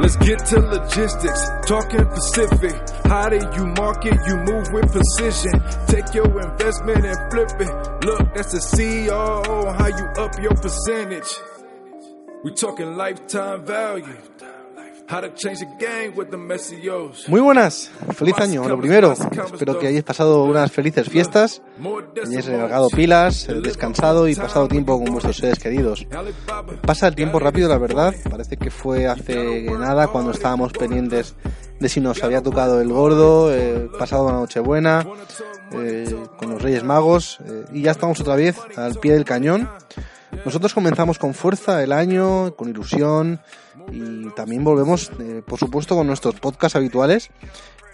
Let's get to logistics, talking Pacific. How do you market? You move with precision. Take your investment and flip it. Look, that's the CEO. How you up your percentage? We talking lifetime value. Muy buenas, feliz año, lo primero. Espero que hayáis pasado unas felices fiestas, hayáis recargado pilas, descansado y pasado tiempo con vuestros seres queridos. Pasa el tiempo rápido, la verdad. Parece que fue hace nada cuando estábamos pendientes de si nos había tocado el gordo, eh, pasado la Nochebuena, eh, con los Reyes Magos, eh, y ya estamos otra vez al pie del cañón. Nosotros comenzamos con fuerza el año, con ilusión, y también volvemos, eh, por supuesto, con nuestros podcasts habituales.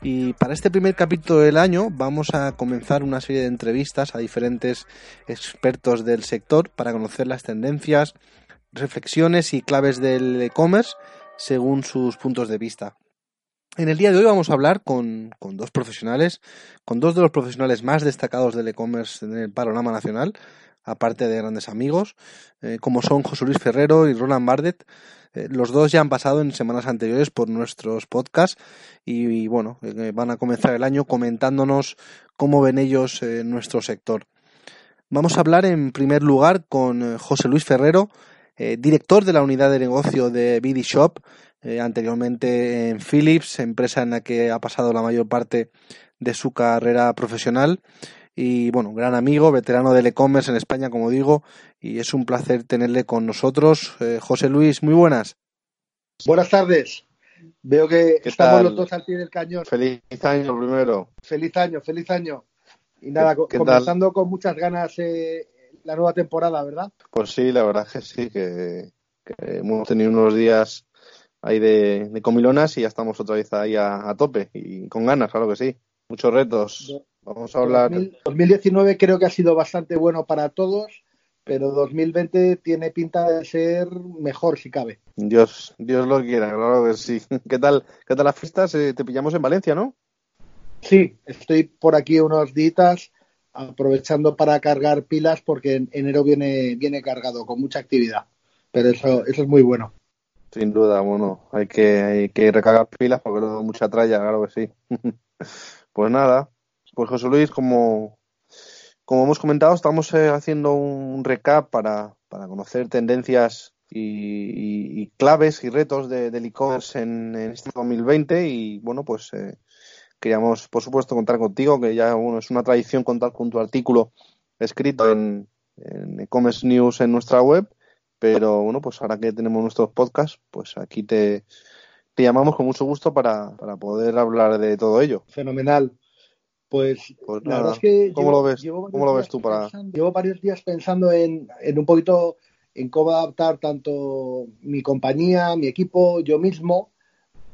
Y para este primer capítulo del año vamos a comenzar una serie de entrevistas a diferentes expertos del sector para conocer las tendencias, reflexiones y claves del e-commerce según sus puntos de vista. En el día de hoy vamos a hablar con, con dos profesionales, con dos de los profesionales más destacados del e-commerce en el panorama nacional, aparte de grandes amigos, eh, como son José Luis Ferrero y Roland Bardet. Eh, los dos ya han pasado en semanas anteriores por nuestros podcasts y, bueno, eh, van a comenzar el año comentándonos cómo ven ellos nuestro sector. Vamos a hablar en primer lugar con José Luis Ferrero, director de la unidad de negocio de BD Shop, anteriormente en Philips, empresa en la que ha pasado la mayor parte de su carrera profesional. Y bueno, gran amigo, veterano del e-commerce en España, como digo, y es un placer tenerle con nosotros. Eh, José Luis, muy buenas. Buenas tardes. Veo que ¿Qué estamos tal? los dos al pie del cañón. Feliz año primero. Feliz año, feliz año. Y nada, comenzando con muchas ganas eh, la nueva temporada, ¿verdad? Pues sí, la verdad que sí, que, que hemos tenido unos días ahí de, de comilonas y ya estamos otra vez ahí a, a tope y con ganas, claro que sí. Muchos retos. Vamos a hablar. 2000 2019 creo que ha sido bastante bueno para todos, pero 2020 tiene pinta de ser mejor si cabe. Dios, Dios lo quiera, claro que sí. ¿Qué tal, qué tal las fiestas? Eh, te pillamos en Valencia, ¿no? Sí, estoy por aquí unos días aprovechando para cargar pilas porque en enero viene, viene cargado con mucha actividad. Pero eso, eso es muy bueno. Sin duda, bueno, hay que, hay que recargar pilas porque luego mucha tralla, claro que sí. Pues nada, pues José Luis, como, como hemos comentado, estamos eh, haciendo un recap para, para conocer tendencias y, claves y retos de, del e-commerce en, en este 2020 y bueno, pues eh, queríamos, por supuesto, contar contigo, que ya bueno, es una tradición contar con tu artículo escrito en, en e-commerce news en nuestra web pero bueno, pues ahora que tenemos nuestros podcasts, pues aquí te, te llamamos con mucho gusto para, para poder hablar de todo ello. Fenomenal. Pues, Pues la verdad es que ¿cómo llevo- lo ves? llevo varios ¿Cómo lo ves días tú para- pensando- llevo varios días pensando en, en un poquito en cómo adaptar tanto mi compañía, mi equipo, yo mismo,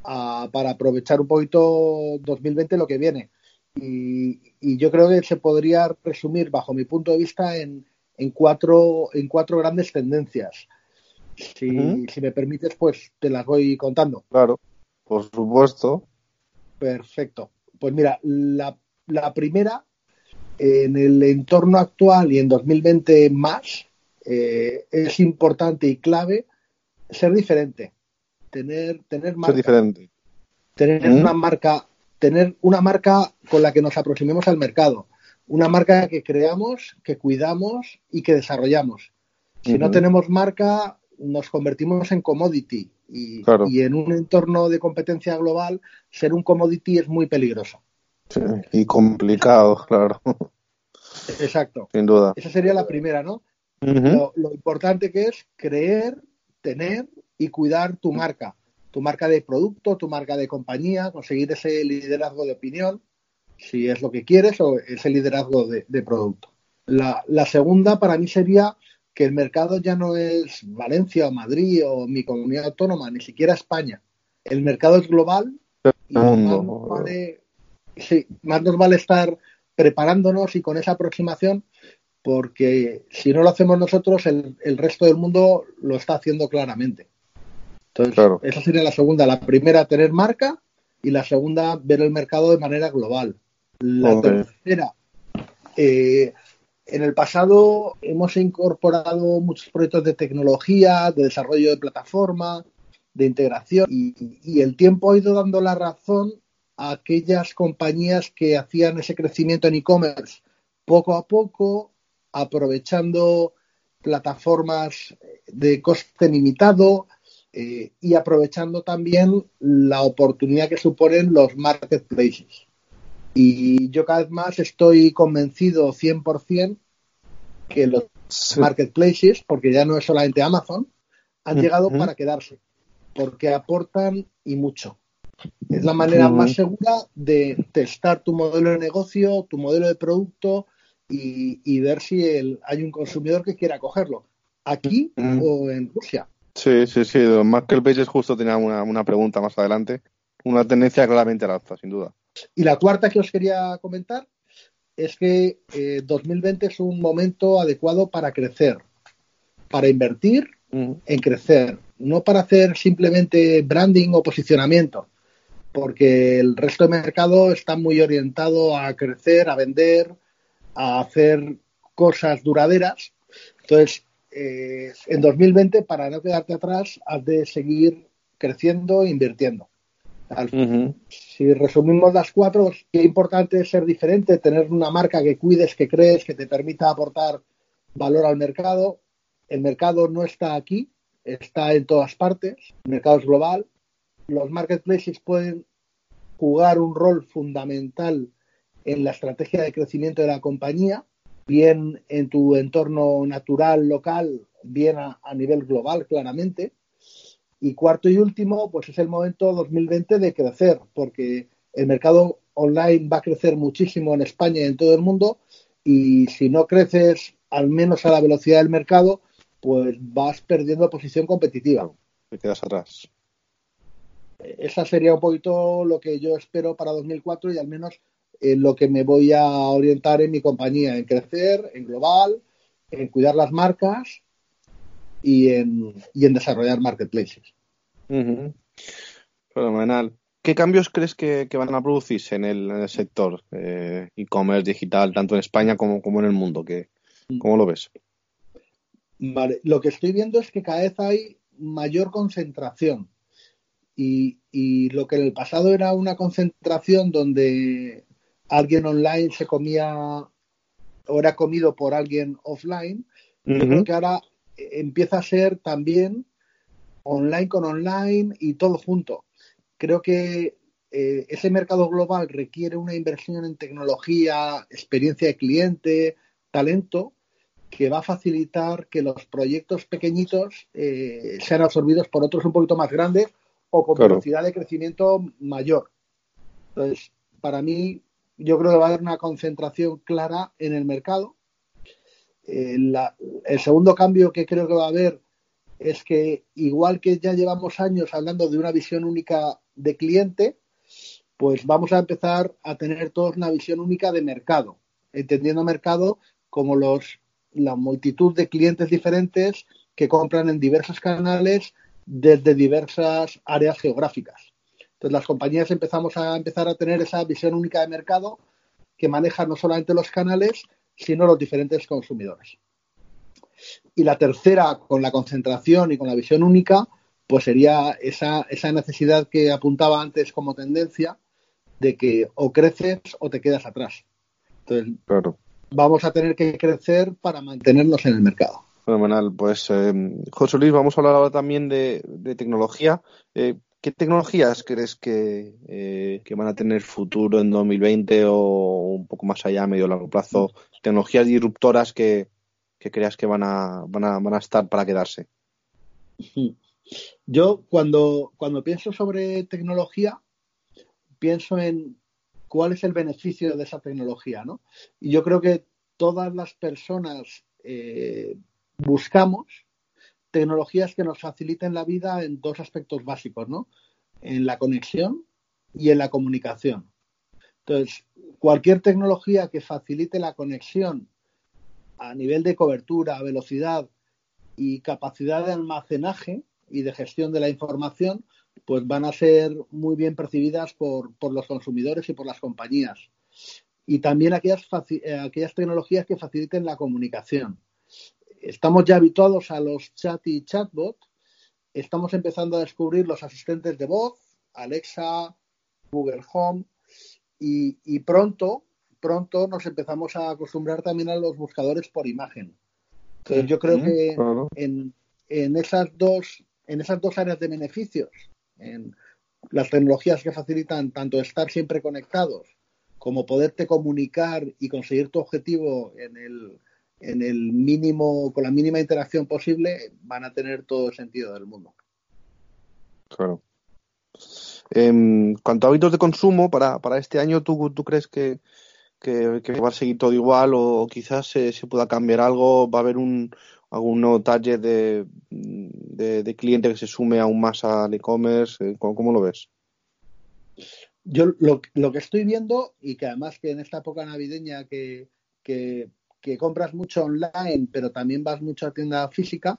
a- para aprovechar un poquito 2020 lo que viene. Y, y yo creo que se podría resumir, bajo mi punto de vista, en, en cuatro, en cuatro grandes tendencias. Si, si me permites, pues te las voy contando. Claro, por supuesto. Perfecto. Pues mira, la, la primera, en el entorno actual y en 2020 más, eh, es importante y clave ser diferente. Tener, tener Ser marca. diferente. Tener ¿Mm? una marca, tener una marca con la que nos aproximemos al mercado. Una marca que creamos, que cuidamos y que desarrollamos. Si no tenemos marca, nos convertimos en commodity. Y, Claro. y en un entorno de competencia global, ser un commodity es muy peligroso. Sí, Y complicado, claro, Exacto. sin duda. Esa sería la primera, ¿no? Lo, lo importante que es creer, tener y cuidar tu marca. Tu marca de producto, tu marca de compañía, conseguir ese liderazgo de opinión, si es lo que quieres, o ese liderazgo de, de producto. La, la segunda para mí sería que el mercado ya no es Valencia o Madrid o mi comunidad autónoma, ni siquiera España. El mercado es global Y vale, sí, más nos vale estar preparándonos y con esa aproximación porque si no lo hacemos nosotros, el, el resto del mundo lo está haciendo claramente. Entonces, Claro. esa sería la segunda. La primera, tener marca y la segunda, ver el mercado de manera global. La tercera, eh, en el pasado hemos incorporado muchos proyectos de tecnología, de desarrollo de plataforma, de integración y, y el tiempo ha ido dando la razón a aquellas compañías que hacían ese crecimiento en e-commerce poco a poco, aprovechando plataformas de coste limitado eh, y aprovechando también la oportunidad que suponen los marketplaces. Y yo cada vez más estoy convencido 100% que los marketplaces, porque ya no es solamente Amazon, han llegado para quedarse, porque aportan y mucho. Es la manera más segura de testar tu modelo de negocio, tu modelo de producto y, y ver si el- hay un consumidor que quiera cogerlo, aquí Ujú. o en Rusia. Sí, sí, sí. Los marketplaces justo tenía una, una pregunta más adelante. Una tendencia claramente al alza, sin duda. Y la cuarta que os quería comentar es que eh, 2020 es un momento adecuado para crecer, para invertir Ujú. en crecer, no para hacer simplemente branding o posicionamiento, porque el resto del mercado está muy orientado a crecer, a vender, a hacer cosas duraderas. Entonces, eh, en 2020, para no quedarte atrás, has de seguir creciendo e invirtiendo. Al si resumimos las cuatro, qué importante es ser diferente, tener una marca que cuides, que crees, que te permita aportar valor al mercado. El mercado no está aquí, está en todas partes, el mercado es global. Los marketplaces pueden jugar un rol fundamental en la estrategia de crecimiento de la compañía, bien en tu entorno natural, local, bien a, nivel global, claramente. Y cuarto y último, pues es el momento 2020 de crecer, porque el mercado online va a crecer muchísimo en España y en todo el mundo, y si no creces al menos a la velocidad del mercado, pues vas perdiendo posición competitiva. Te quedas atrás. Esa sería un poquito lo que yo espero para 2004 y al menos en lo que me voy a orientar en mi compañía, en crecer, en global, en cuidar las marcas y en, y en desarrollar marketplaces. Fenomenal. ¿Qué cambios crees que, que van a producirse en el, en el sector eh, e-commerce digital, tanto en España como, como en el mundo? ¿Qué, ¿Cómo lo ves? Vale, lo que estoy viendo es que cada vez hay mayor concentración. Y, y lo que en el pasado era una concentración donde alguien online se comía o era comido por alguien offline, yo creo que ahora empieza a ser también online con online y todo junto. Creo que eh, ese mercado global requiere una inversión en tecnología, experiencia de cliente, talento, que va a facilitar que los proyectos pequeñitos eh, sean absorbidos por otros un poquito más grandes o con Claro. velocidad de crecimiento mayor. Entonces, para mí, yo creo que va a haber una concentración clara en el mercado. Eh, la- el segundo cambio que creo que va a haber es que, igual que ya llevamos años hablando de una visión única de cliente, pues vamos a empezar a tener todos una visión única de mercado, entendiendo mercado como los, la multitud de clientes diferentes que compran en diversos canales desde diversas áreas geográficas. Entonces las compañías empezamos a empezar a tener esa visión única de mercado que maneja no solamente los canales, sino los diferentes consumidores. Y la tercera, con la concentración y con la visión única, pues sería esa, esa necesidad que apuntaba antes como tendencia de que o creces o te quedas atrás. Entonces, Claro. vamos a tener que crecer para mantenernos en el mercado. Fenomenal. Pues, eh, José Luis, vamos a hablar ahora también de, tecnología. Eh, ¿Qué tecnologías crees que, eh, que van a tener futuro en 2020 o un poco más allá, a medio largo plazo? Tecnologías disruptoras que, que creas que van a, van, a, van a estar para quedarse. Yo cuando, cuando pienso sobre tecnología, pienso en cuál es el beneficio de esa tecnología, ¿no? Y yo creo que todas las personas eh, buscamos tecnologías que nos faciliten la vida en dos aspectos básicos, ¿no? En la conexión y en la comunicación. Entonces, cualquier tecnología que facilite la conexión a nivel de cobertura, velocidad y capacidad de almacenaje y de gestión de la información, pues van a ser muy bien percibidas por, los consumidores y por las compañías. Y también aquellas, eh, aquellas tecnologías que faciliten la comunicación. Estamos ya habituados a los chat y chatbot. Estamos empezando a descubrir los asistentes de voz, Alexa, Google Home, y, y pronto, pronto nos empezamos a acostumbrar también a los buscadores por imagen. Entonces yo creo que en, en, esas dos, en esas dos áreas de beneficios, en las tecnologías que facilitan tanto estar siempre conectados como poderte comunicar y conseguir tu objetivo en el, en el mínimo, con la mínima interacción posible, van a tener todo el sentido del mundo. Claro. En cuanto a hábitos de consumo, para, para este año, ¿tú, tú crees que, que, va a seguir todo igual o quizás se, se pueda cambiar algo? ¿Va a haber un, algún nuevo target de, de, cliente que se sume aún más al e-commerce? Eh, ¿Cómo, lo ves? Yo lo, lo, que estoy viendo, y que además que en esta época navideña que, que, que compras mucho online, pero también vas mucho a tienda física,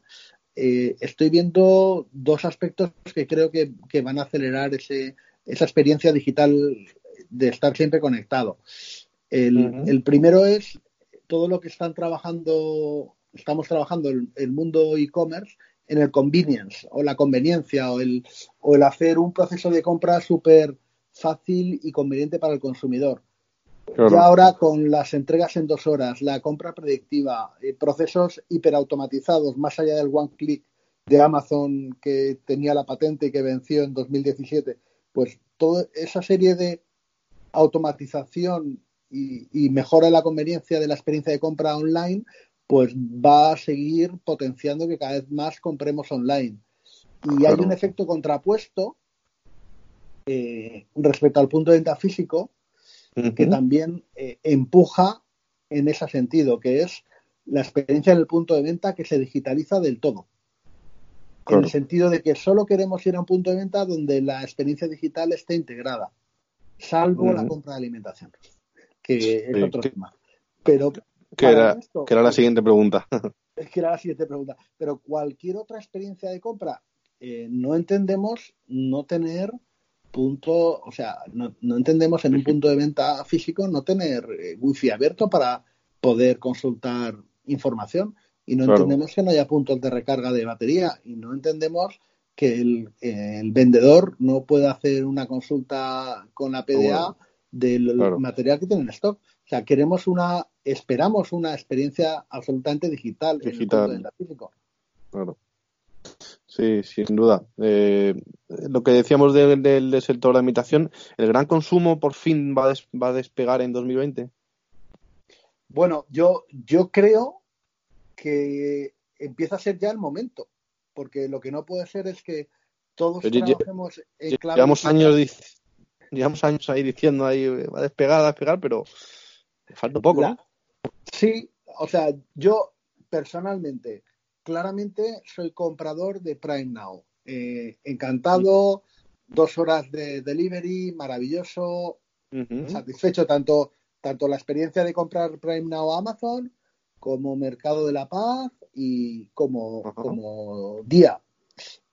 eh, estoy viendo dos aspectos que creo que, que van a acelerar ese, esa experiencia digital de estar siempre conectado. El, primero es todo lo que están trabajando, estamos trabajando el, el mundo e-commerce en el convenience o la conveniencia o el, o el hacer un proceso de compra súper fácil y conveniente para el consumidor. Y ahora con las entregas en dos horas, la compra predictiva, eh, procesos hiperautomatizados más allá del one click de Amazon que tenía la patente y que venció en 2017, pues toda esa serie de automatización y, mejora la conveniencia de la experiencia de compra online, pues va a seguir potenciando que cada vez más compremos online. Y hay un efecto contrapuesto eh, respecto al punto de venta físico que también eh, empuja en ese sentido, que es la experiencia del punto de venta que se digitaliza del todo. En el sentido de que solo queremos ir a un punto de venta donde la experiencia digital esté integrada, salvo la compra de alimentación que es otro tema. Pero que era, que era la siguiente pregunta. Es que era la siguiente pregunta. Pero cualquier otra experiencia de compra, eh, no entendemos no tener punto, o sea, no, no, entendemos en un punto de venta físico no tener eh, wifi abierto para poder consultar información y no entendemos que no haya puntos de recarga de batería y no entendemos que el, el vendedor no pueda hacer una consulta con la PDA del material que tienen en stock. O sea, queremos una, esperamos una experiencia absolutamente digital, digital. en el físico. Claro. Sí, sin duda. Eh, lo que decíamos del sector de la imitación, ¿el gran consumo por fin va a, va a despegar en 2020? Bueno, yo, yo creo que empieza a ser ya el momento, porque lo que no puede ser es que todos trabajemos en clave Llevamos años, llevamos años ahí diciendo ahí va a despegar, va a despegar, pero falta poco, ¿no? Sí, o sea, yo personalmente, claramente soy comprador de Prime Now. Eh, encantado, dos horas de delivery, maravilloso, satisfecho tanto, tanto la experiencia de comprar Prime Now a Amazon como Mercado de la Paz y como, como día.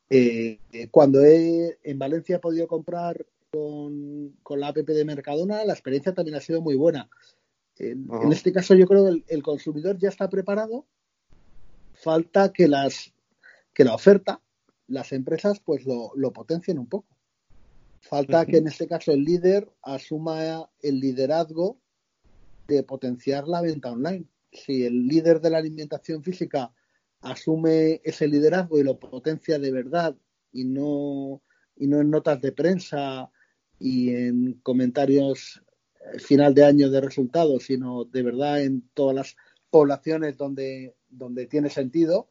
Eh, cuando he, en Valencia he podido comprar con, la app de Mercadona, la experiencia también ha sido muy buena. En, este caso, yo creo que el, consumidor ya está preparado. Falta que las que la oferta, las empresas, pues lo, potencien un poco. Falta que en este caso el líder asuma el liderazgo de potenciar la venta online. Si el líder de la alimentación física asume ese liderazgo y lo potencia de verdad y no, y no en notas de prensa y en comentarios eh, final de año de resultados, sino de verdad en todas las poblaciones donde, donde tiene sentido,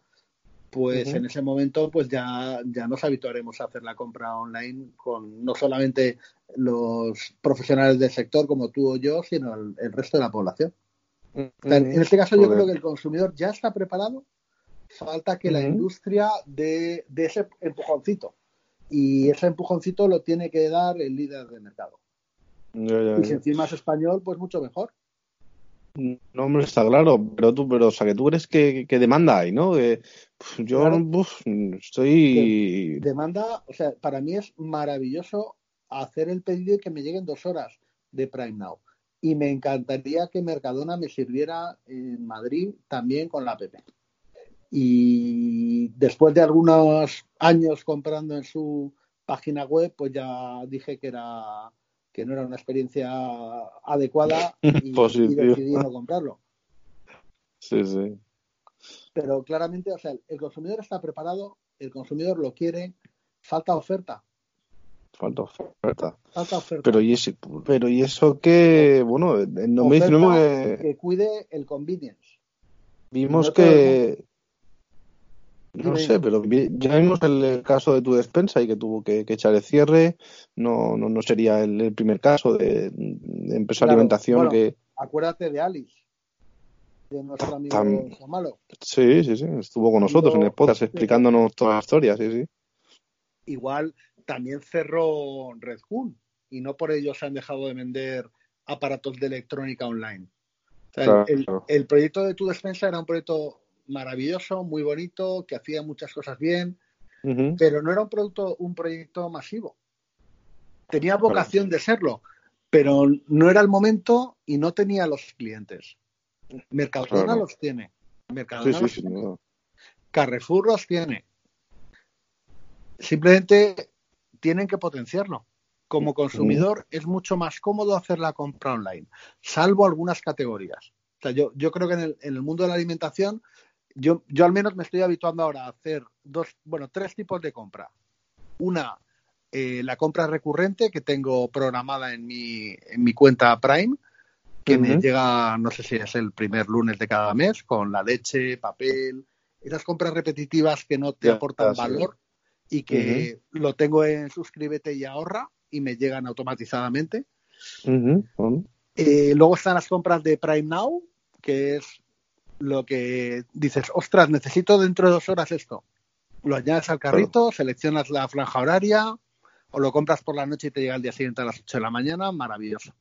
pues en ese momento pues ya, ya nos habituaremos a hacer la compra online con no solamente los profesionales del sector como tú o yo, sino el, resto de la población. en este caso yo creo que el consumidor ya está preparado, falta que la industria dé de ese empujoncito y ese empujoncito lo tiene que dar el líder de mercado. Ya, ya, Y si encima es español, pues mucho mejor. No, hombre, está claro, pero tú, pero, o sea, que tú crees que, que demanda hay, ¿no? Yo Claro. uf, estoy... Demanda, o sea, para mí es maravilloso hacer el pedido y que me lleguen dos horas de Prime Now. Y me encantaría que Mercadona me sirviera en Madrid también con la app. Y después de algunos años comprando en su página web, pues ya dije que era que no era una experiencia adecuada y, y decidí no comprarlo. Sí, sí. Pero claramente, o sea, el consumidor está preparado, el consumidor lo quiere, falta oferta, Falta oferta. falta oferta. Pero y, ese, pero y eso que, bueno, en 2019 Oferta que que cuide el convenience. vimos no que... No sé, pero ya vimos el, el caso de tu despensa y que tuvo que, que echar el cierre. No, no, no sería el, el primer caso de, de empresa de Claro, alimentación bueno. que... Acuérdate de Alice, de nuestro amigo Tam- Malo. Sí, sí, sí, estuvo con nosotros en el podcast explicándonos toda la historia, sí, sí. Igual también cerró Red Hood y no por ello se han dejado de vender aparatos de electrónica online. O sea, Claro. el, el proyecto de tu despensa era un proyecto maravilloso, muy bonito, que hacía muchas cosas bien, pero no era un producto, un proyecto masivo. Tenía vocación de serlo, pero no era el momento y no tenía los clientes. Mercadona Claro. los tiene. Mercadona sí, los sin tiene. duda. Carrefour los tiene. Simplemente tienen que potenciarlo. Como consumidor es mucho más cómodo hacer la compra online, salvo algunas categorías. O sea, yo, yo creo que en el, en el mundo de la alimentación, yo, yo al menos me estoy habituando ahora a hacer dos, bueno, tres tipos de compra. Una, eh, la compra recurrente que tengo programada en mi, en mi cuenta Prime, que me llega, no sé si es el primer lunes de cada mes, con la leche, papel, esas compras repetitivas que no te aportan valor y que lo tengo en suscríbete y ahorra y me llegan automatizadamente. Eh, luego están las compras de Prime Now, que es lo que dices, ostras, necesito dentro de dos horas esto. Lo añades al carrito, seleccionas la franja horaria o lo compras por la noche y te llega al día siguiente a las 8 de la mañana, maravilloso.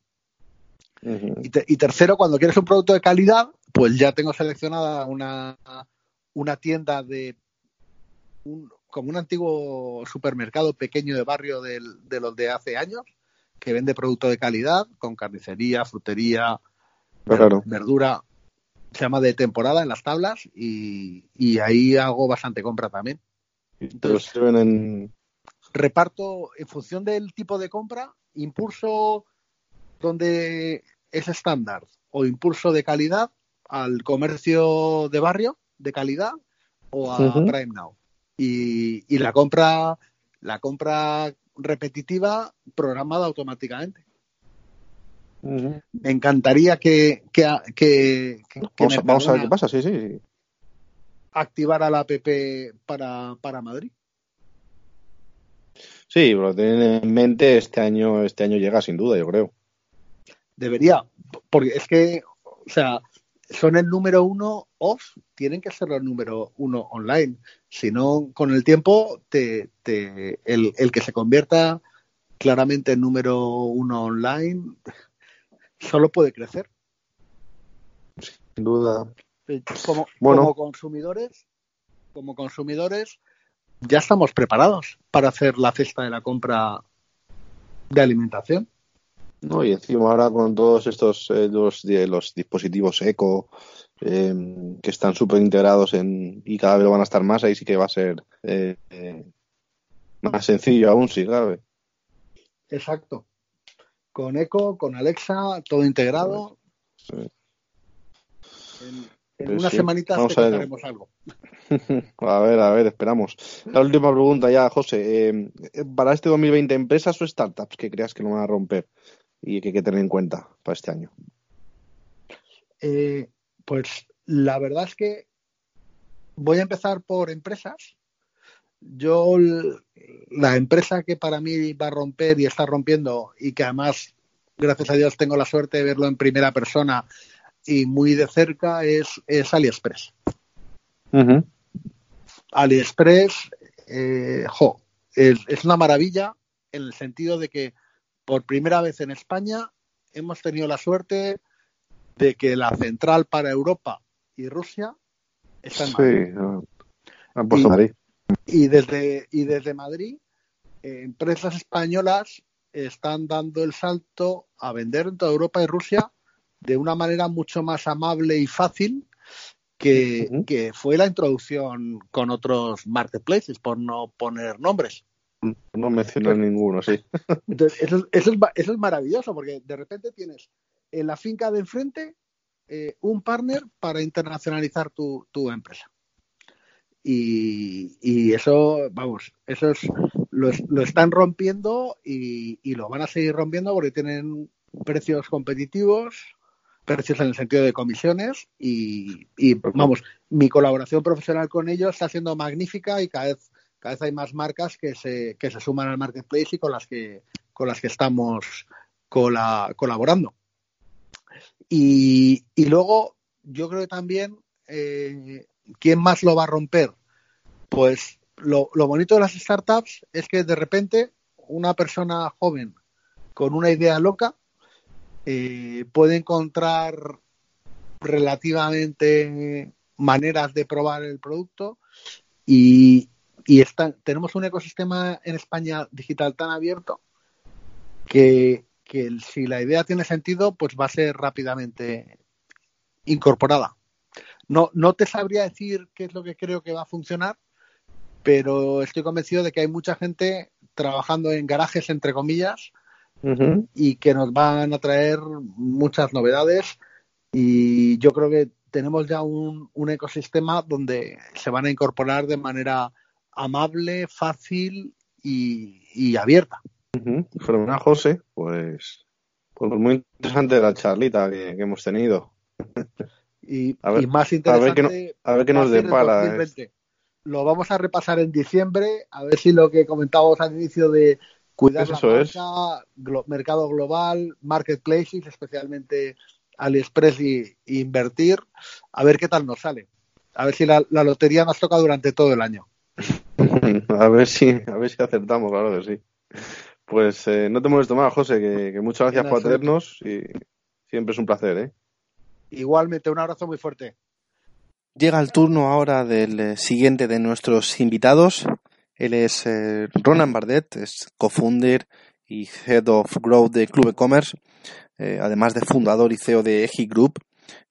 Y, te- y tercero, cuando quieres un producto de calidad, pues ya tengo seleccionada una, una tienda de un- como un antiguo supermercado pequeño de barrio del- de los de hace años, que vende producto de calidad, con carnicería, frutería, Claro. verdura. Se llama de temporada en las tablas y, y ahí hago bastante compra también. Te lo sirven en... reparto en función del tipo de compra, impulso donde es estándar o impulso de calidad al comercio de barrio de calidad o a Ujú. Prime Now. Y, y la compra la compra repetitiva programada automáticamente. Me encantaría que, que, que, que- que Vamos, a, vamos a ver qué pasa, sí, sí. activara la app para, para Madrid. Sí, pero tienen en mente este año, este año llega sin duda, yo creo. Debería, porque es que, o sea, son el número uno off, tienen que ser el número uno online. Si no, con el tiempo, te, te, el, el que se convierta claramente en número uno online solo puede crecer. Sin duda. Como, Bueno. como consumidores, como consumidores, ya estamos preparados para hacer la cesta de la compra de alimentación. No, y encima ahora con todos estos eh, los, de- los dispositivos eco eh, que están súper integrados en y cada vez lo van a estar más, ahí sí que va a ser eh, eh, más sencillo aún, sí, cabe. Exacto. Con Echo, con Alexa, todo integrado. Sí. En, en Pues unas sí, semanitas vamos te a ver. contaremos algo. A ver, a ver, esperamos. La última pregunta ya, José. eh, para este 2020, ¿empresas o startups que creas que lo van a romper y que hay que tener en cuenta para este año? Eh, pues la verdad es que voy a empezar por empresas. Yo, la empresa que para mí va a romper y está rompiendo y que además, gracias a Dios, tengo la suerte de verlo en primera persona y muy de cerca es, es AliExpress. AliExpress, eh, jo, es, es una maravilla en el sentido de que por primera vez en España hemos tenido la suerte de que la central para Europa y Rusia está en Madrid. Sí, han puesto Y- Madrid. Y desde, y desde Madrid, eh, empresas españolas están dando el salto a vender en toda Europa y Rusia de una manera mucho más amable y fácil que, que fue la introducción con otros marketplaces, por no poner nombres. No mencionas ninguno, sí. Entonces, eso, es- eso, es, eso es maravilloso, porque de repente tienes en la finca de enfrente eh, un partner para internacionalizar tu, tu empresa. Y, y eso, vamos, eso es, lo, lo están rompiendo y, y lo van a seguir rompiendo porque tienen precios competitivos, precios en el sentido de comisiones y, y, vamos, mi colaboración profesional con ellos está siendo magnífica y cada vez, cada vez hay más marcas que se, que se suman al marketplace y con las que, con las que estamos cola- colaborando. Y, y luego, yo creo que también, eh, ¿quién más lo va a romper? Pues lo, bonito de las startups es que de repente una persona joven con una idea loca eh, puede encontrar relativamente maneras de probar el producto y, y está- tenemos un ecosistema en España digital tan abierto que, que si la idea tiene sentido, pues va a ser rápidamente incorporada. No, no te sabría decir qué es lo que creo que va a funcionar, pero estoy convencido de que hay mucha gente trabajando en garajes, entre comillas, y que nos van a traer muchas novedades y yo creo que tenemos ya un, un ecosistema donde se van a incorporar de manera amable, fácil y, y abierta. Fenomenal, José. Pues, pues muy interesante la charlita que, que hemos tenido. Y, A ver- y más a ver qué no- interesante a ver qué nos depara. 2020. Lo vamos a repasar en diciembre, a ver si lo que comentábamos al inicio de cuidar Eso la marca, glo- mercado global, marketplaces, especialmente AliExpress y, y invertir, a ver qué tal nos sale. A ver si la, la lotería nos toca durante todo el año. A ver si, a ver si acertamos, claro que sí. Pues eh, no te molesto más, José, que, que muchas gracias por atendernos y siempre es un placer, ¿eh? Igualmente, un abrazo muy fuerte. Llega el turno ahora del eh, siguiente de nuestros invitados. Él es eh, Ronan Bardet, es co-founder y Head of Growth de Club e-commerce, eh, además de fundador y CEO de Egi Group.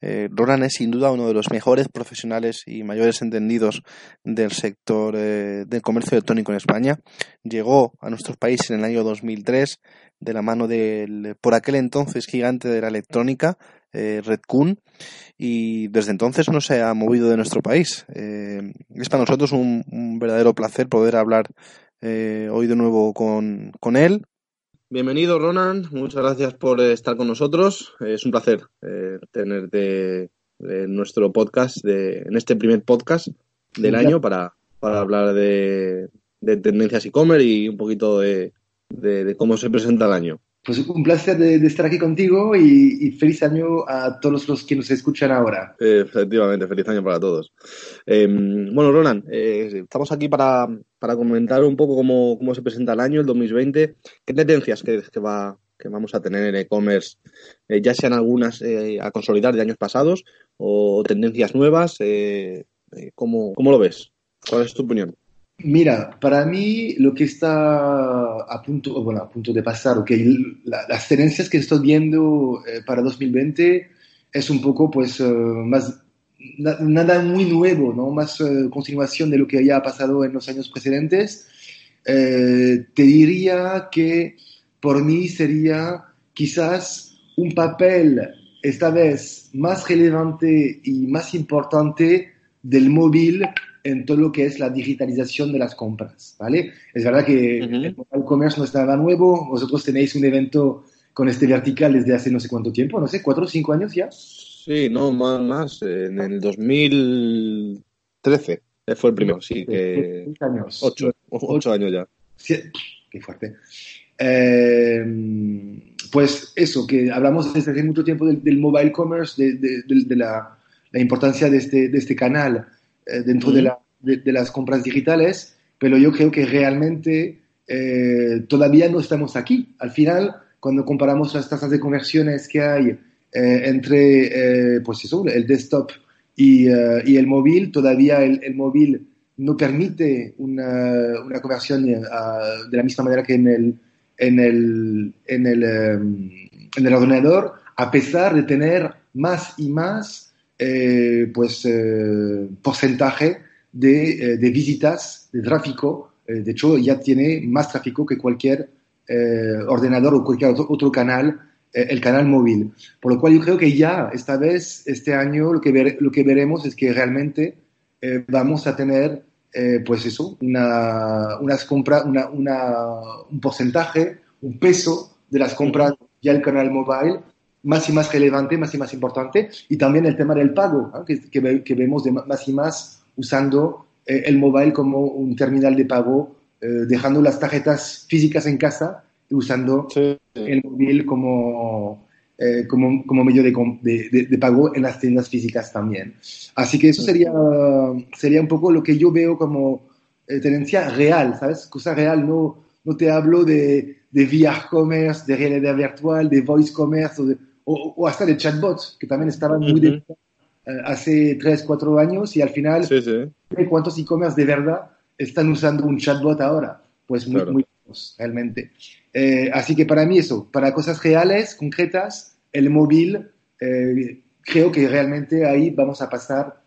Ronan es sin duda uno de los mejores profesionales y mayores entendidos del sector del comercio electrónico en España. Llegó a nuestros países en el año 2003 de la mano del por aquel entonces gigante de la electrónica, eh, Redcoon, y desde entonces no se ha movido de nuestro país. Eh, es para nosotros un, un verdadero placer poder hablar eh, hoy de nuevo con, con él. Bienvenido, Ronan. Muchas gracias por estar con nosotros. Es un placer eh, tenerte en nuestro podcast, de, en este primer podcast del año para, para hablar de, de tendencias e-commerce y un poquito de, de- de cómo se presenta el año. Pues un placer de, de estar aquí contigo y, feliz año a todos los que nos escuchan ahora. Efectivamente, feliz año para todos. Eh, bueno, Ronan, eh, estamos aquí para, para comentar un poco cómo, cómo se presenta el año, el 2020. ¿Qué tendencias crees que, va, que vamos a tener en e-commerce? Eh, ya sean algunas eh, a consolidar de años pasados o tendencias nuevas. ¿cómo, ¿Cómo lo ves? ¿Cuál es tu opinión? Mira, para mí lo que está a punto, bueno, a punto de pasar, o que la- las tendencias que estoy viendo eh, para 2020 es un poco, pues, eh, más, na- nada muy nuevo, ¿no? Más eh, continuación de lo que ya ha pasado en los años precedentes. Te diría que por mí sería quizás un papel esta vez más relevante y más importante del móvil en todo lo que es la digitalización de las compras, ¿vale? Es verdad que Ujú. el mobile commerce no es nada nuevo, vosotros tenéis un evento con este vertical desde hace no sé cuánto tiempo, no sé, cuatro o cinco años ya. Sí, no, más, más. En el 2013 eh, fue el primero, sí, que Seis años. ocho, ocho años ya. Sí, qué fuerte. Eh, pues eso, que hablamos desde hace mucho tiempo del, del mobile commerce, de, de- de- de la, la importancia de este, de este canal eh, dentro de, la- de- de las compras digitales pero yo creo que realmente eh, todavía no estamos aquí. Al final, cuando comparamos las tasas de conversiones que hay eh, entre pues eso, el desktop y, y, el móvil, todavía el, el móvil no permite una, una conversión de la misma manera que en el, en el, en el, en el ordenador, a pesar de tener más y más eh, pues, eh, porcentaje de, eh, de, visitas, de tráfico. de hecho, ya tiene más tráfico que cualquier ordenador o cualquier otro, otro canal, el canal móvil. Por lo cual yo creo que ya esta vez, este año, lo que, ver, lo que veremos es que realmente vamos a tener pues eso, una, unas compras, una, una, un porcentaje, un peso de las compras ya el canal móvil más y más relevante, más y más importante, y también el tema del pago, que, que, vemos de más y más usando eh, el móvil como un terminal de pago, eh, dejando las tarjetas físicas en casa y usando el móvil como, eh, como, como, medio de, de, de, pago en las tiendas físicas también. Así que eso sería, sería un poco lo que yo veo como tendencia real, ¿sabes? Cosa real, no, no te hablo de, de VR commerce, de realidad virtual, de voice commerce de, o, hasta de chatbots, que también estaban muy de, eh, hace 3, 4 años y al final, sí, sí. ¿cuántos e-commerce de verdad están usando un chatbot ahora? Pues muy, muy pocos, realmente. Eh, así que para mí eso, para cosas reales, concretas, el móvil, eh, creo que realmente ahí vamos a pasar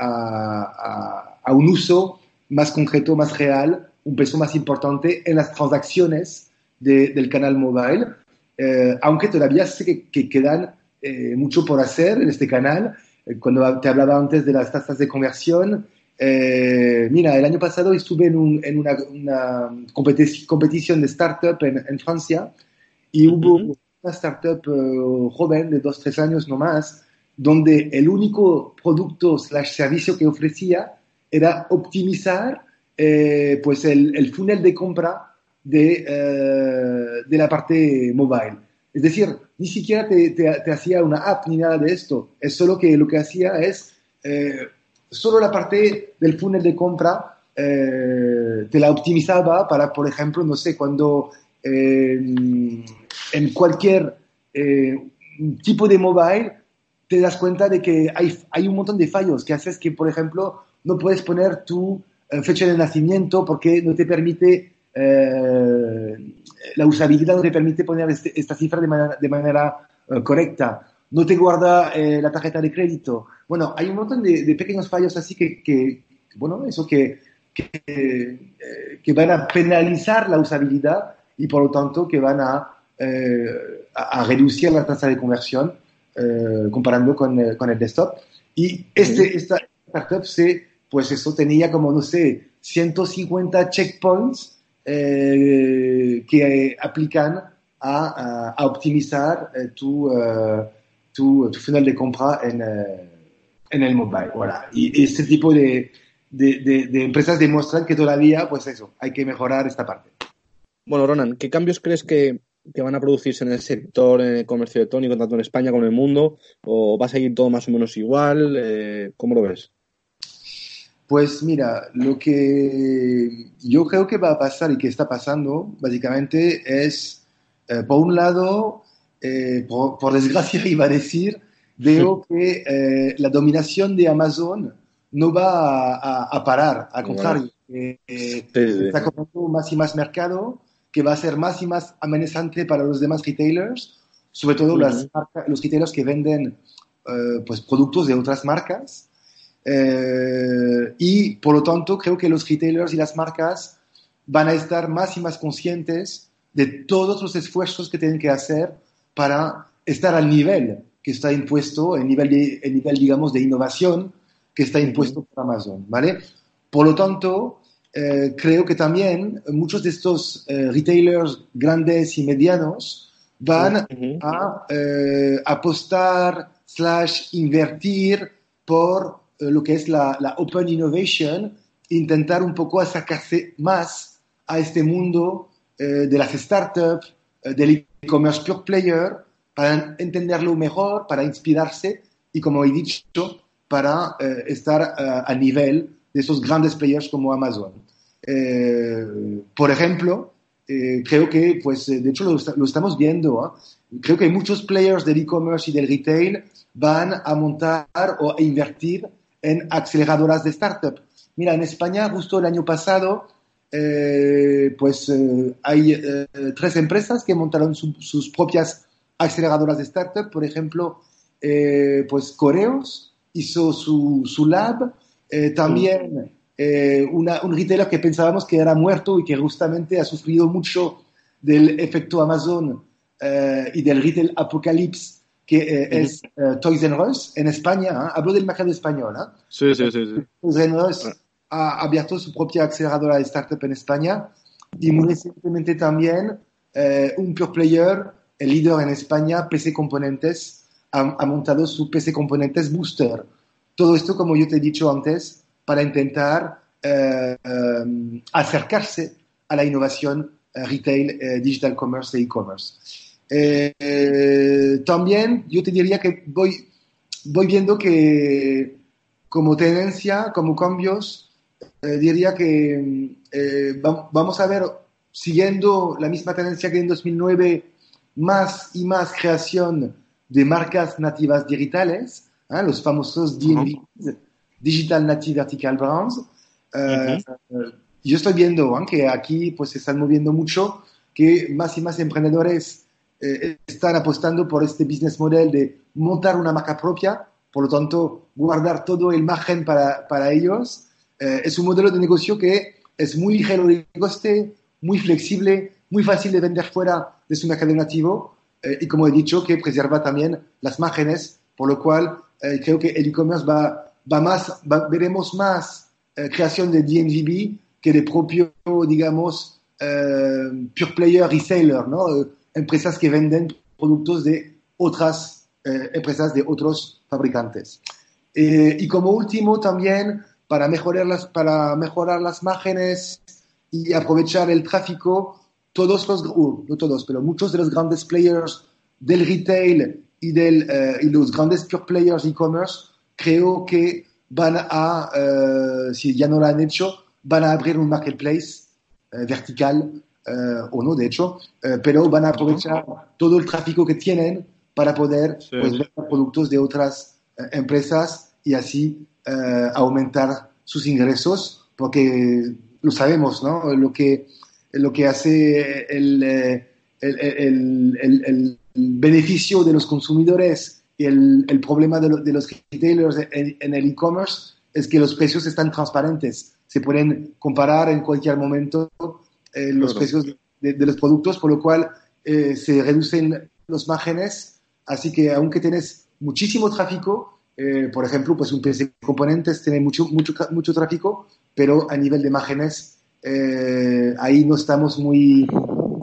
a, a, a, un uso más concreto, más real, un peso más importante en las transacciones de, del canal mobile eh, aunque todavía sé que, que quedan eh, mucho por hacer en este canal. Eh, cuando te hablaba antes de las tasas de conversión, mira, el año pasado estuve en, un, en una, una competición de startup en, en Francia y hubo una startup joven de dos, tres años no más, donde el único producto slash servicio que ofrecía era optimizar pues el, el funnel de compra de, eh, de la parte mobile. Es decir, ni siquiera te, hacía una app ni nada de esto. Es solo que lo que hacía es eh, solo la parte del funnel de compra eh, te la optimizaba para, por ejemplo, no sé, cuando en cualquier tipo de mobile te das cuenta de que hay, hay un montón de fallos que haces que, por ejemplo, no puedes poner tu fecha de nacimiento porque no te permite eh, la usabilidad no te permite poner este, esta cifra de manera, de manera eh, correcta, no te guarda eh, la tarjeta de crédito. Bueno, hay un montón de, pequeños fallos así que, que bueno, eso que, que, que, van a penalizar la usabilidad y por lo tanto que van a, a, reducir la tasa de conversión comparando con, con, el desktop. Y este, esta startup se, pues eso tenía como, no sé, 150 checkpoints eh, que aplican a, optimizar eh, tu, uh, tu, tu, final de compra en, en el mobile. Voilà. Y este tipo de, de, empresas demuestran que todavía, pues eso, hay que mejorar esta parte. Bueno, Ronan, ¿qué cambios crees que, que van a producirse en el sector comercio electrónico, tanto en España como en el mundo? ¿O va a seguir todo más o menos igual? Eh, ¿Cómo lo ves? Pues mira, lo que yo creo que va a pasar y que está pasando básicamente es, eh, por un lado, eh, por, desgracia iba a decir, veo que eh, la dominación de Amazon no va a, parar, al contrario, está comprando más y más mercado, que va a ser más y más amenazante para los demás retailers, sobre todo las los retailers que venden pues, productos de otras marcas. Eh, y por lo tanto, creo que los retailers y las marcas van a estar más y más conscientes de todos los esfuerzos que tienen que hacer para estar al nivel que está impuesto, el nivel, de, el nivel digamos, de innovación que está impuesto por Amazon, ¿vale? Por lo tanto, eh, creo que también muchos de estos eh, retailers grandes y medianos van a apostar slash invertir por eh, lo que es la, la, Open Innovation, intentar un poco acercarse más a este mundo eh, de las startups, eh, del e-commerce pure player, para entenderlo mejor, para inspirarse y, como he dicho, para estar a nivel de esos grandes players como Amazon. Eh, por ejemplo, eh, creo que, pues, de hecho lo, lo estamos viendo, ¿ah? creo que muchos players del e-commerce y del retail van a montar o a invertir en aceleradoras de startup. Mira, en España, justo el año pasado, eh, pues eh, hay eh, tres empresas que montaron su, sus propias aceleradoras de startup. Por ejemplo, pues Coreos hizo su, su lab. También una, un retailer que pensábamos que era muerto y que justamente ha sufrido mucho del efecto Amazon y del retail apocalypse que eh, es uh, Toys R Us en España. ¿eh? Hablo del mercado español. ¿eh? Sí, sí, sí. sí. Toys R Us ha abierto su propia aceleradora de startup en España y muy recientemente también eh, un pure player, el líder en España, PC Componentes, ha, ha, montado su PC Componentes Booster. Todo esto, como yo te he dicho antes, para intentar acercarse a la innovación retail, digital commerce e e-commerce. Eh, también yo te diría que voy, voy viendo que como tendencia, como cambios, eh, diría que eh, vamos a ver, siguiendo la misma tendencia que en 2009, más y más creación de marcas nativas digitales, ¿eh? los famosos DNVs, uh -huh. Digital Native Vertical Brands. Uh -huh. Yo estoy viendo ¿eh? que aquí pues, se están moviendo mucho, que más y más emprendedores eh, están apostando por este business model de montar una marca propia, por lo tanto, guardar todo el margen para, para ellos. Eh, es un modelo de negocio que es muy ligero de coste, muy flexible, muy fácil de vender fuera de su mercado nativo eh, y, como he dicho, que preserva también las márgenes, por lo cual eh, creo que el e-commerce va, va más, va, veremos más eh, creación de DNVB que de propio, digamos, pure player reseller, ¿no? Empresas que venden productos de otras eh, empresas de otros fabricantes. Eh, y como último también para mejorar las, para mejorar las márgenes y aprovechar el tráfico, todos los, uh, no todos, pero muchos de los grandes players del retail y, del, eh, y los grandes pure players e-commerce creo que van a, si ya no lo han hecho, van a abrir un marketplace vertical eh, o no, de hecho, eh, pero van a aprovechar todo el tráfico que tienen para poder sí. pues, vender productos de otras eh, empresas y así aumentar sus ingresos, porque lo sabemos, ¿no? Lo que, lo que hace el, el, el, el beneficio de los consumidores y el, problema de, lo, de, los retailers en, en el e-commerce es que los precios están transparentes, se pueden comparar en cualquier momento eh, los claro. precios de, de, los productos, por lo cual eh, se reducen los márgenes. Así que aunque tienes muchísimo tráfico, eh, por ejemplo, pues un PC componentes tiene mucho, mucho, mucho tráfico, pero a nivel de márgenes eh, ahí no estamos muy,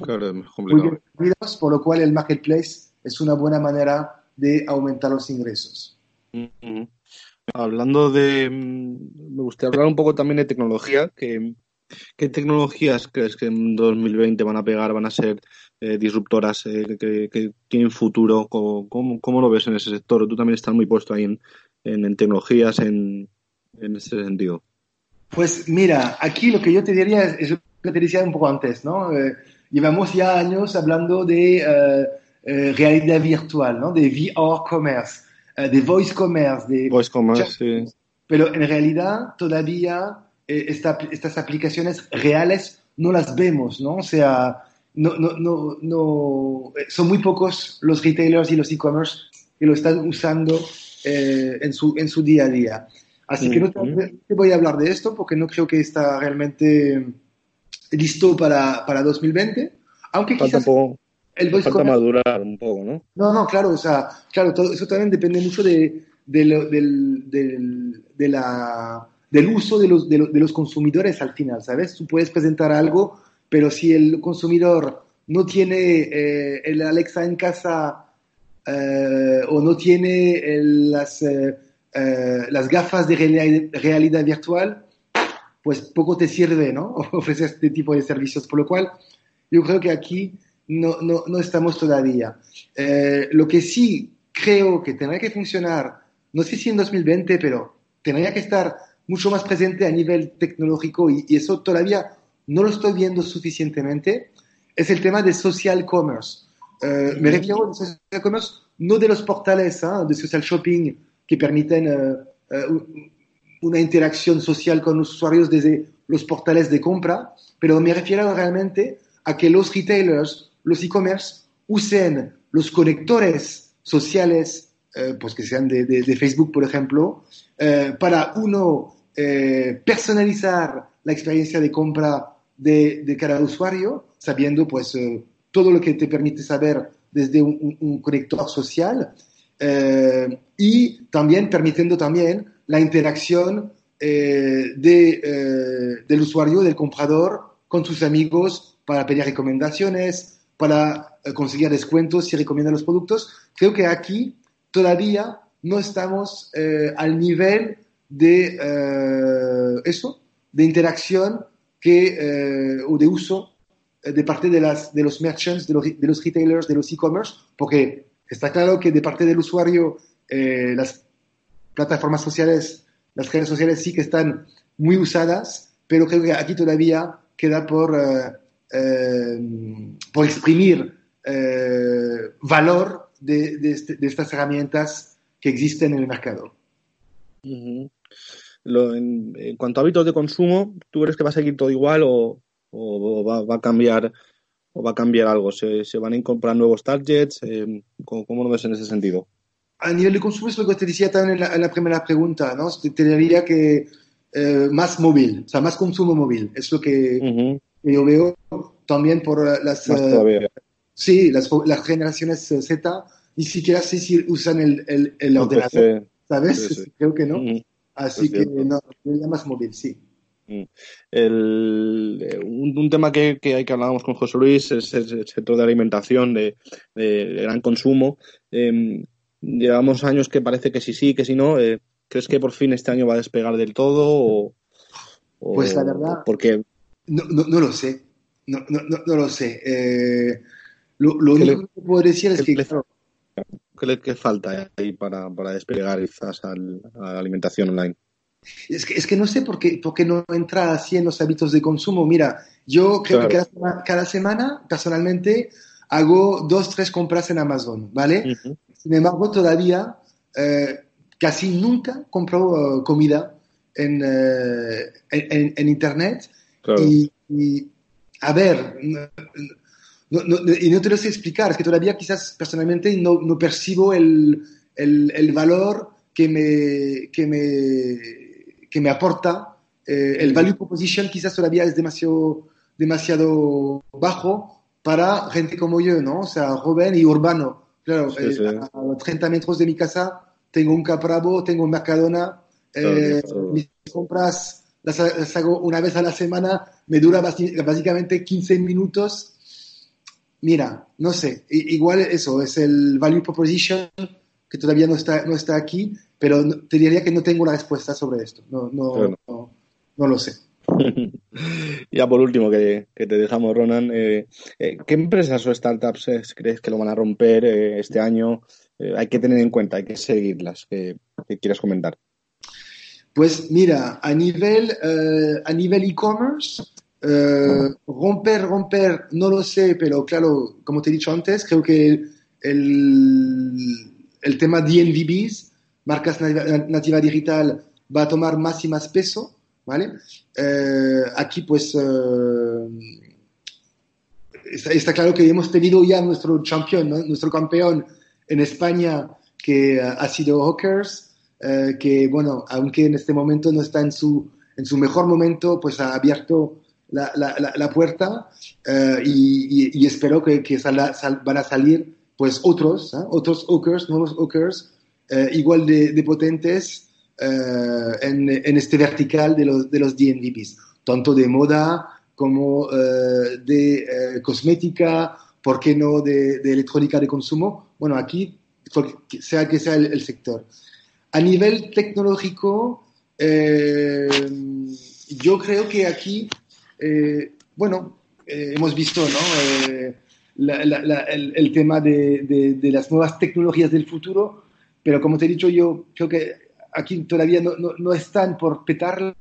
claro, muy bien por lo cual el marketplace es una buena manera de aumentar los ingresos. Mm -hmm. Hablando de, mm, me gustaría hablar un poco también de tecnología, que ¿Qué tecnologías crees que en 2020 van a pegar, van a ser eh, disruptoras, eh, que, que, tienen futuro? ¿Cómo, ¿Cómo, lo ves en ese sector? Tú también estás muy puesto ahí en, en, en tecnologías, en, en, ese sentido. Pues mira, aquí lo que yo te diría es, es lo que te decía un poco antes, ¿no? Eh, llevamos ya años hablando de eh, realidad virtual, ¿no? De VR commerce, de voice commerce, de... Voice commerce, sí. Pero en realidad todavía esta, estas aplicaciones reales no las vemos, ¿no? O sea, no, no, no, no, son muy pocos los retailers y los e-commerce que lo están usando eh, en, su, en su día a día. Así que no te, voy a hablar de esto porque no creo que está realmente listo para, para 2020. Aunque falta quizás poco, el voice falta madurar un poco, ¿no? No, no, claro, o sea, claro, todo, eso también depende mucho de, de, lo, del, del, de la del uso de los, de, los, consumidores al final, ¿sabes? Tú puedes presentar algo, pero si el consumidor no tiene eh, el Alexa en casa eh, o no tiene las, eh, las gafas de realidad, realidad, virtual, pues poco te sirve, ¿no? Ofrecer este tipo de servicios. Por lo cual, yo creo que aquí no, no, no estamos todavía. lo que sí creo que tendrá que funcionar, no sé si en 2020, pero tendría que estar mucho más presente a nivel tecnológico y, y, eso todavía no lo estoy viendo suficientemente, es el tema de social commerce. Eh, me refiero a social commerce no de los portales ¿eh? de social shopping que permiten eh, eh, una interacción social con los usuarios desde los portales de compra, pero me refiero realmente a que los retailers, los e-commerce, usen los conectores sociales, pues que sean de, de, de, Facebook, por ejemplo, para uno personalizar la experiencia de compra de, de cada usuario, sabiendo pues todo lo que te permite saber desde un, un conector social eh, y también permitiendo también la interacción eh, de, eh, del usuario, del comprador, con sus amigos para pedir recomendaciones, para eh, conseguir descuentos y recomendar los productos. Creo que aquí todavía no estamos eh, al nivel de eh, eso, de interacción que, o de uso de parte de, las, de los merchants, de los, de los retailers, de los e-commerce, porque está claro que de parte del usuario eh, las plataformas sociales, las redes sociales sí que están muy usadas, pero creo que aquí todavía queda por, eh, eh, por exprimir eh, valor de, de, este, de, estas herramientas que existen en el mercado. Uh -huh. Lo, en, en, cuanto a hábitos de consumo, ¿tú crees que va a seguir todo igual o, o va, va, a cambiar o va a cambiar algo? ¿Se, se van a incorporar nuevos targets? Eh, ¿cómo, ¿cómo, lo ves en ese sentido? A nivel de consumo es lo que te decía también en la, en la primera pregunta, ¿no? Te, te diría que eh, más móvil, o sea, más consumo móvil, es lo que, uh -huh. yo veo también por las... Uh, sí, las, las, generaciones Z, ni siquiera sé si usan el, el, el pues, ordenador, eh, ¿sabes? Creo que no. -huh. Así que no, ya más móvil, sí. El, un, un, tema que, que, hay que hablábamos con José Luis es, es el sector de alimentación de, de, de gran consumo. Eh, llevamos años que parece que sí, sí, que sí, no. Eh, ¿Crees que por fin este año va a despegar del todo? O, o pues la verdad, porque no, no, no lo sé. No, no, no, lo sé. Eh, lo, lo único que puedo decir es que. ¿Qué falta ahí para, para despegar quizás al, a la alimentación online? Es que, es que no sé por qué, por qué no entra así en los hábitos de consumo. Mira, yo creo claro. que cada semana, cada semana, personalmente, hago dos, tres compras en Amazon, ¿vale? Uh -huh. Sin embargo, todavía eh, casi nunca compro uh, comida en, uh, en, en, Internet. Claro. Y, y, a ver, no, no, y no te lo sé explicar, es que todavía quizás personalmente no, no percibo el, el, el, valor que me, que me que me aporta. Eh, el value proposition quizás todavía es demasiado, demasiado bajo para gente como yo, ¿no? O sea, joven y urbano. Claro, sí, eh, sí. a 30 metros de mi casa tengo un Capravo, tengo un Mercadona, eh, mis compras las, las, hago una vez a la semana, me dura básicamente 15 minutos. Mira, no sé, igual eso, es el value proposition que todavía no está, no está aquí, pero te diría que no tengo una respuesta sobre esto. No, no, bueno. no, no, lo sé. ya por último, que, que te dejamos, Ronan, eh, eh, ¿qué empresas o startups eh, crees que lo van a romper eh, este año? Eh, hay que tener en cuenta, hay que seguirlas. ¿Qué, qué quieras comentar? Pues mira, a nivel a nivel e-commerce, romper, romper, no lo sé, pero claro, como te he dicho antes, creo que el, el tema DNVBs marcas nativa digital va a tomar más y más peso, ¿vale? Eh, aquí pues eh, está, está, claro que hemos tenido ya nuestro campeón, ¿no? nuestro campeón en España que ha sido Hawkers, eh, que bueno, aunque en este momento no está en su, en su mejor momento, pues ha abierto la, la, la, puerta eh, y, y, y, espero que, que sal, sal, van a salir pues otros, ¿eh? otros Hawkers, nuevos eh, igual de, de potentes eh, en, en, este vertical de los, de los DNVPs, tanto de moda como eh, de cosmética, ¿por qué no de, de, electrónica de consumo? Bueno, aquí, sea que sea el, el sector. A nivel tecnológico, yo creo que aquí, bueno, hemos visto, ¿no? La, la, la, el, el, tema de, de, de, las nuevas tecnologías del futuro, pero como te he dicho yo, creo que aquí todavía no, no, no están por petarla.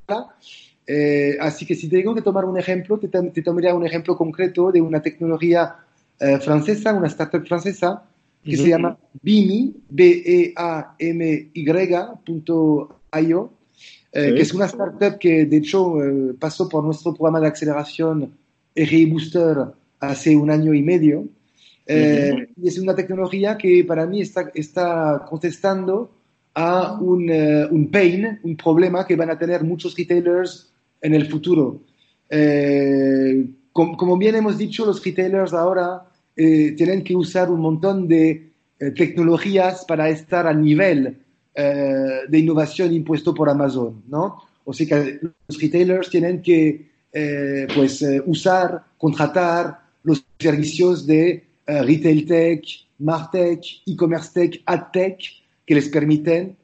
Eh, así que si tengo que tomar un ejemplo, te, te tomaría un ejemplo concreto de una tecnología eh, francesa, una startup francesa, que se llama BIMI, B-E-A-M-Y.io, eh, que es una startup que de hecho pasó por nuestro programa de aceleración RI Booster hace un año y medio. Y es una tecnología que para mí está, está contestando a un, un pain, un problema que van a tener muchos retailers en el futuro. Eh, como bien hemos dicho, los retailers ahora eh, tienen que usar un montón de eh, tecnologías para estar al nivel de innovación impuesto por Amazon, ¿no? O sea que los retailers tienen que pues, usar, contratar los servicios de retail tech, martech, e-commerce tech, ad tech, que les permiten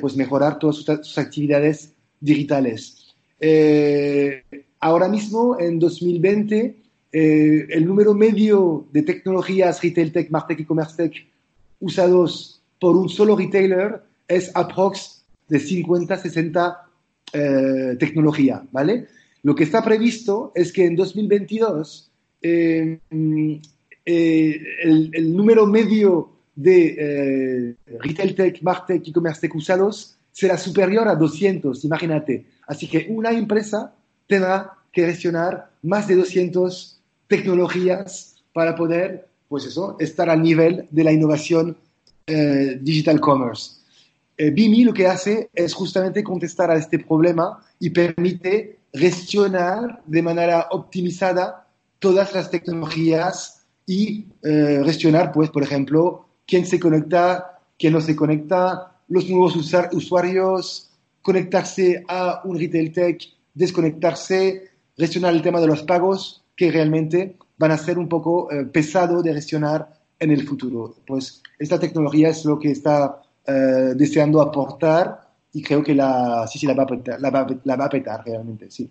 pues mejorar todas sus actividades digitales. Eh, ahora mismo, en 2020, eh, el número medio de tecnologías Retail Tech, Martech y Commerce Tech usados por un solo retailer es aprox de 50, 60 eh, tecnologías, ¿vale? Lo que está previsto es que en 2022 el, el, número medio de Retail Tech, Martech y Commerce Tech usados será superior a 200, imagínate. Así que una empresa tendrá que gestionar más de 200 tecnologías para poder, pues eso, estar al nivel de la innovación eh, digital commerce. Eh, BIMI lo que hace es justamente contestar a este problema y permite gestionar de manera optimizada todas las tecnologías y eh, gestionar, pues, por ejemplo, quién se conecta, quién no se conecta, los nuevos usuarios, conectarse a un retail tech, desconectarse, gestionar el tema de los pagos, que realmente van a ser un poco eh, pesado de gestionar en el futuro. Pues esta tecnología es lo que está eh, deseando aportar y creo que la, sí, sí, la va a petar, la va, la va a petar realmente, sí.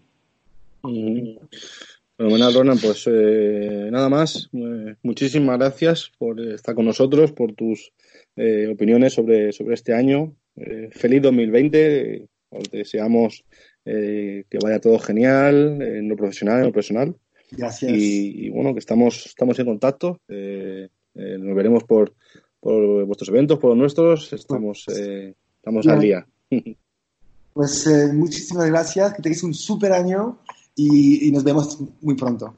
Mm. Bueno, Ronan, pues eh, nada más. muchísimas gracias por estar con nosotros, por tus opiniones sobre, sobre este año. Eh, feliz 2020. Os deseamos eh, que vaya todo genial en lo profesional, en lo personal. Gracias. Y, bueno, que estamos, estamos en contacto. Eh, nos veremos por, por vuestros eventos, por los nuestros. Estamos, estamos al día. Pues muchísimas gracias, que tengáis un súper año y nos vemos muy pronto.